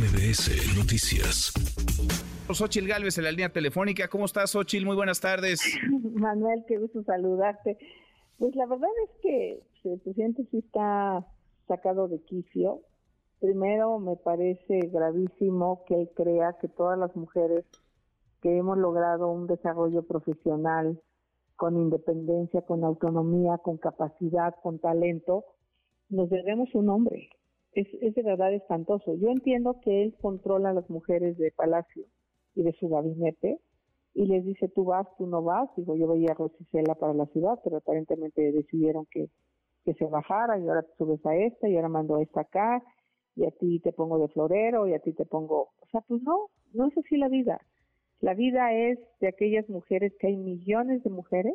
MBS Noticias. Xochil Gálvez en la línea telefónica. ¿Cómo estás, Xochil? Muy buenas tardes. Manuel, qué gusto saludarte. Pues la verdad es que el presidente sí está sacado de quicio. Primero, me parece gravísimo que él crea que todas las mujeres que hemos logrado un desarrollo profesional con independencia, con autonomía, con capacidad, con talento, nos debemos un hombre. Es, es de verdad espantoso. Yo entiendo que él controla a las mujeres de Palacio y de su gabinete y les dice tú vas, tú no vas. Digo, yo veía a Rosicela para la ciudad, pero aparentemente decidieron que, que se bajara y ahora subes a esta y ahora mando a esta acá y a ti te pongo de florero y a ti te pongo... O sea, pues no, no es así la vida. La vida es de aquellas mujeres, que hay millones de mujeres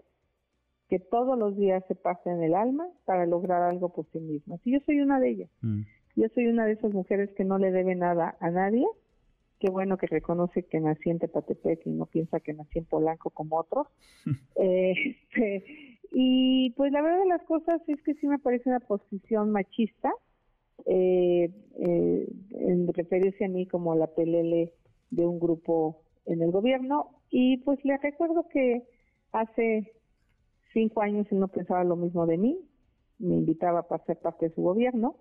que todos los días se pasan el alma para lograr algo por sí mismas. Y yo soy una de ellas. Mm. Yo soy una de esas mujeres que no le debe nada a nadie. Qué bueno que reconoce que nací en Tepatepec y no piensa que nací en Polanco como otros. Este, y pues la verdad de las cosas es que sí me parece una posición machista eh, eh, en referirse a mí como la pelele de un grupo en el gobierno y pues le recuerdo que hace cinco años él no pensaba lo mismo de mí, me invitaba para ser parte de su gobierno,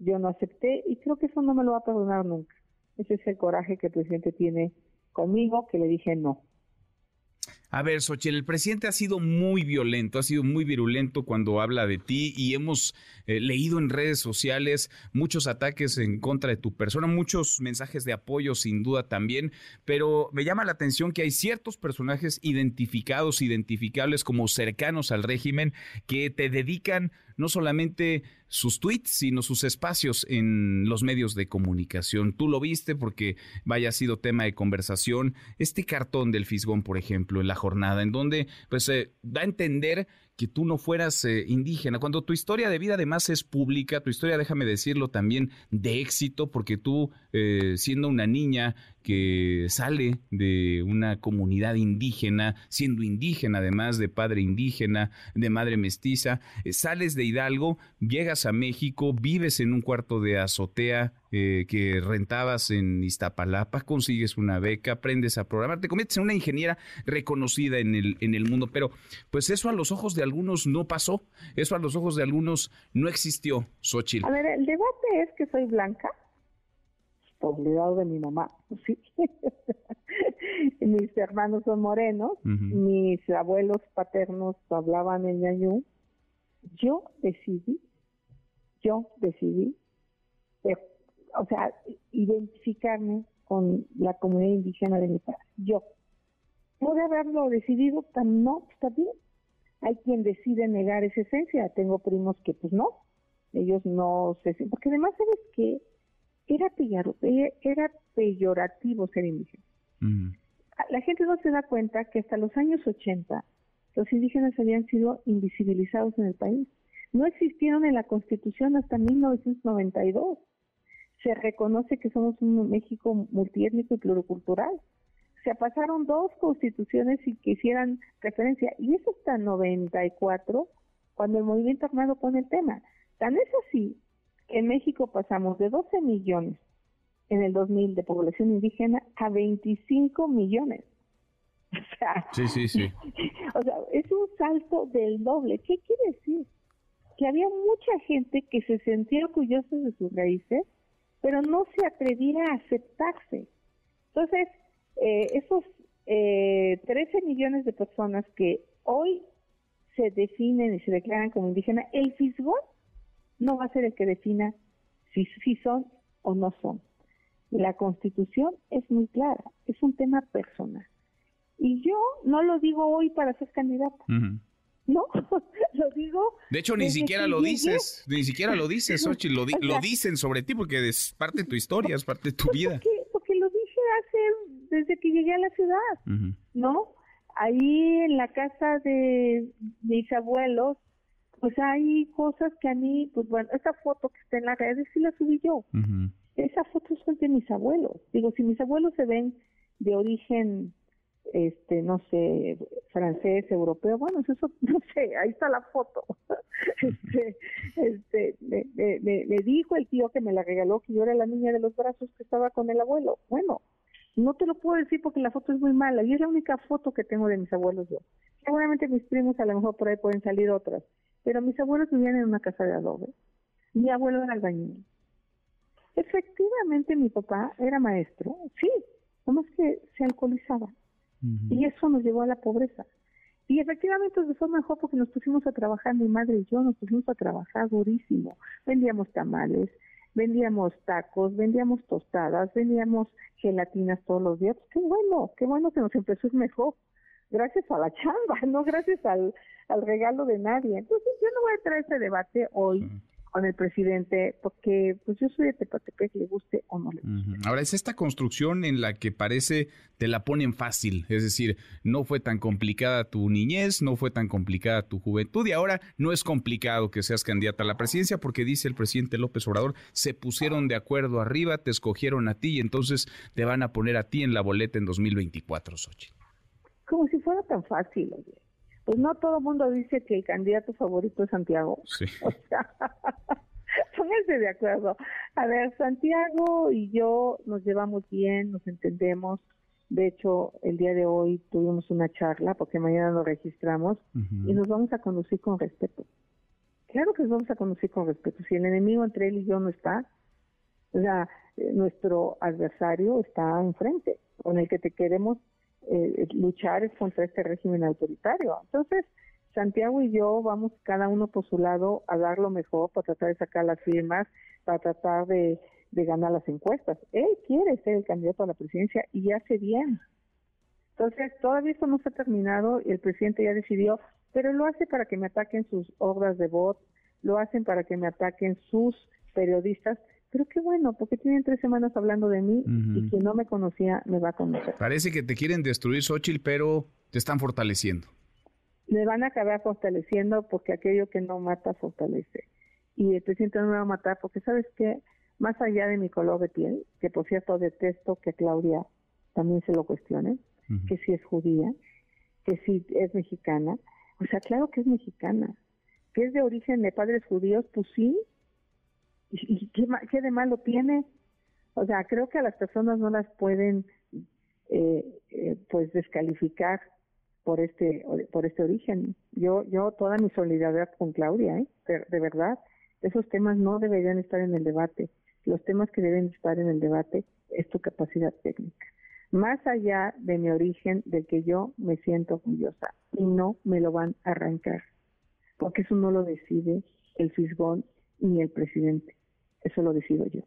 yo no acepté y creo que eso no me lo va a perdonar nunca. Ese es el coraje que el presidente tiene conmigo, que le dije no. A ver, Xochitl, el presidente ha sido muy violento, ha sido muy virulento cuando habla de ti y hemos eh, leído en redes sociales muchos ataques en contra de tu persona, muchos mensajes de apoyo sin duda también, pero me llama la atención que hay ciertos personajes identificados, identificables como cercanos al régimen, que te dedican no solamente sus tweets, sino sus espacios en los medios de comunicación. Tú lo viste porque vaya sido tema de conversación. Este cartón del Fisgón, por ejemplo, en la jornada, en donde pues eh, da a entender que tú no fueras eh, indígena, cuando tu historia de vida además es pública, tu historia, déjame decirlo también, de éxito, porque tú, eh, siendo una niña que sale de una comunidad indígena, siendo indígena además de padre indígena, de madre mestiza, eh, sales de Hidalgo, llegas a México, vives en un cuarto de azotea eh, que rentabas en Iztapalapa, consigues una beca, aprendes a programar, te conviertes en una ingeniera reconocida en el, en el mundo, pero pues eso a los ojos de algunos no pasó, eso a los ojos de algunos no existió, Xochitl. A ver, el debate es que soy blanca, obligado de mi mamá, sí. mis hermanos son morenos, mis abuelos paternos hablaban en ñañú, yo decidí, yo decidí o sea, identificarme con la comunidad indígena de mi padre. Yo. Pude haberlo decidido, no, está bien. Hay quien decide negar esa esencia. Tengo primos que, pues no, ellos no se. Porque además, ¿sabes qué? Era, era peyorativo ser indígena. La gente no se da cuenta que hasta los años 80 los indígenas habían sido invisibilizados en el país. No existieron en la Constitución hasta 1992 se reconoce que somos un México multiétnico y pluricultural. Se pasaron dos constituciones y que hicieran referencia, y eso hasta 94, cuando el movimiento armado pone el tema. Tan es así que en México pasamos de 12 millones en el 2000 de población indígena a 25 millones. O sea, sí, sí, sí. O sea, es un salto del doble. ¿Qué quiere decir? Que había mucha gente que se sentía orgullosa de sus raíces pero no se atrevía a aceptarse. Entonces, eh, esos eh, 13 millones de personas que hoy se definen y se declaran como indígenas, el FISGON no va a ser el que defina si, si son o no son. La constitución es muy clara, es un tema personal. Y yo no lo digo hoy para ser candidata. No, lo digo. De hecho, ni siquiera lo dices, ni siquiera lo dices, Ochi, lo, lo dicen sobre ti porque es parte de tu historia, es parte de tu vida. Porque, lo dije hace, desde que llegué a la ciudad, ¿no? Ahí en la casa de mis abuelos, pues hay cosas que a mí, pues bueno, esa foto que está en las redes sí la subí yo. Esa foto es de mis abuelos. Digo, si mis abuelos se ven de origen este, no sé, francés, europeo, bueno, eso, no sé, ahí está la foto. este, este, le, dijo el tío que me la regaló que yo era la niña de los brazos que estaba con el abuelo. Bueno, no te lo puedo decir porque la foto es muy mala y es la única foto que tengo de mis abuelos yo. Seguramente mis primos a lo mejor por ahí pueden salir otras, pero mis abuelos vivían en una casa de adobe. Mi abuelo era albañil. Efectivamente mi papá era maestro, sí, nomás que se alcoholizaba y eso nos llevó a la pobreza. Y efectivamente se fue mejor porque nos pusimos a trabajar, mi madre y yo nos pusimos a trabajar durísimo. Vendíamos tamales, vendíamos tacos, vendíamos tostadas, vendíamos gelatinas todos los días. Pues qué bueno, qué bueno que nos empezó a ir mejor. Gracias a la chamba, no gracias al, al regalo de nadie. Entonces yo no voy a traer ese debate hoy con el presidente, porque pues yo soy de Tepatepec, le guste o no le guste. Ahora, es esta construcción en la que parece te la ponen fácil, es decir, no fue tan complicada tu niñez, no fue tan complicada tu juventud y ahora no es complicado que seas candidata a la presidencia porque dice el presidente López Obrador, se pusieron de acuerdo arriba, te escogieron a ti y entonces te van a poner a ti en la boleta en 2024, Sochi. Como si fuera tan fácil, oye pues no todo el mundo dice que el candidato favorito es Santiago. Sí. O sea, pónganse de acuerdo. A ver, Santiago y yo nos llevamos bien, nos entendemos. De hecho, el día de hoy tuvimos una charla porque mañana nos registramos y nos vamos a conducir con respeto. Claro que nos vamos a conducir con respeto. Si el enemigo entre él y yo no está, o sea, eh, nuestro adversario está enfrente, con el que te queremos eh, luchar es contra este régimen autoritario. Entonces, Santiago y yo vamos cada uno por su lado a dar lo mejor para tratar de sacar las firmas, para tratar de, ganar las encuestas. Él quiere ser el candidato a la presidencia y hace bien. Entonces, todavía esto no ha terminado y el presidente ya decidió, pero lo hace para que me ataquen sus obras de voz, lo hacen para que me ataquen sus periodistas, pero qué bueno, porque tienen tres semanas hablando de mí y quien no me conocía me va a conocer. Parece que te quieren destruir, Xochitl, pero te están fortaleciendo. Me van a acabar fortaleciendo porque aquello que no mata fortalece. Y el presidente no me va a matar porque, ¿sabes qué? Más allá de mi color de piel, que por cierto detesto que Claudia también se lo cuestione, que si es judía, que si es mexicana. O sea, claro que es mexicana. Que es de origen de padres judíos, pues sí, ¿Y, qué, qué, de malo tiene? O sea, creo que a las personas no las pueden eh, eh, pues descalificar por este por este origen. Yo yo toda mi solidaridad con Claudia, ¿eh? de, verdad, esos temas no deberían estar en el debate. Los temas que deben estar en el debate es tu capacidad técnica. Más allá de mi origen, del que yo me siento orgullosa y no me lo van a arrancar, porque eso no lo decide el fisgón ni el presidente. Eso lo decido yo.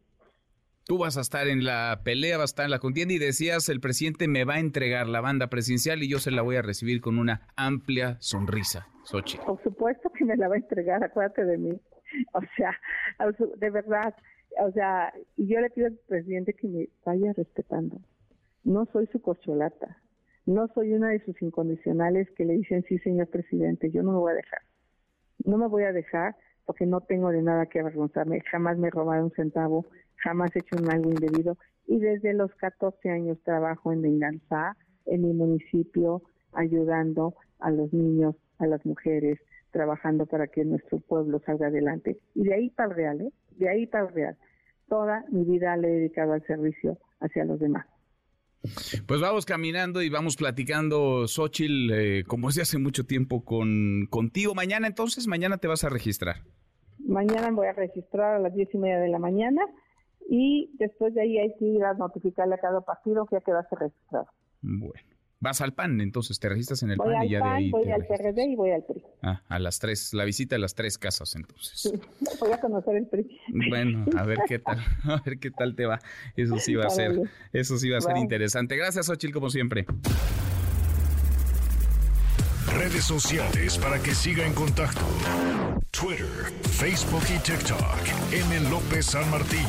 Tú vas a estar en la pelea, vas a estar en la contienda y decías, el presidente me va a entregar la banda presidencial y yo se la voy a recibir con una amplia sonrisa, Sochi. Por supuesto que me la va a entregar, acuérdate de mí. O sea, de verdad, o sea, y yo le pido al presidente que me vaya respetando. No soy su corcholata, no soy una de sus incondicionales que le dicen sí, señor presidente, yo no me voy a dejar. No me voy a dejar porque no tengo de nada que avergonzarme, jamás me he robado un centavo, jamás he hecho un algo indebido y desde los 14 años trabajo en Venganza, en mi municipio, ayudando a los niños, a las mujeres, trabajando para que nuestro pueblo salga adelante. Y de ahí para el real, ¿eh? de ahí para el real. Toda mi vida le he dedicado al servicio hacia los demás. Pues vamos caminando y vamos platicando, Xochitl, eh, como es de hace mucho tiempo con, contigo. Mañana entonces, mañana te vas a registrar. Mañana voy a registrar a las diez y media de la mañana y después de ahí hay que ir a notificarle a cada partido que ya quedaste registrado. Bueno. Vas al PAN, entonces te registras en el PAN y ya de ahí. Voy al PRD y voy al PRI. Ah, a las tres, la visita a las tres casas entonces. Sí, voy a conocer el PRI. Bueno, a ver qué tal, a ver qué tal te va. Eso sí va a ser, eso sí va a ser interesante. Gracias, Ochil, como siempre. Redes sociales para que siga en contacto: Twitter, Facebook y TikTok. M. López San Martín.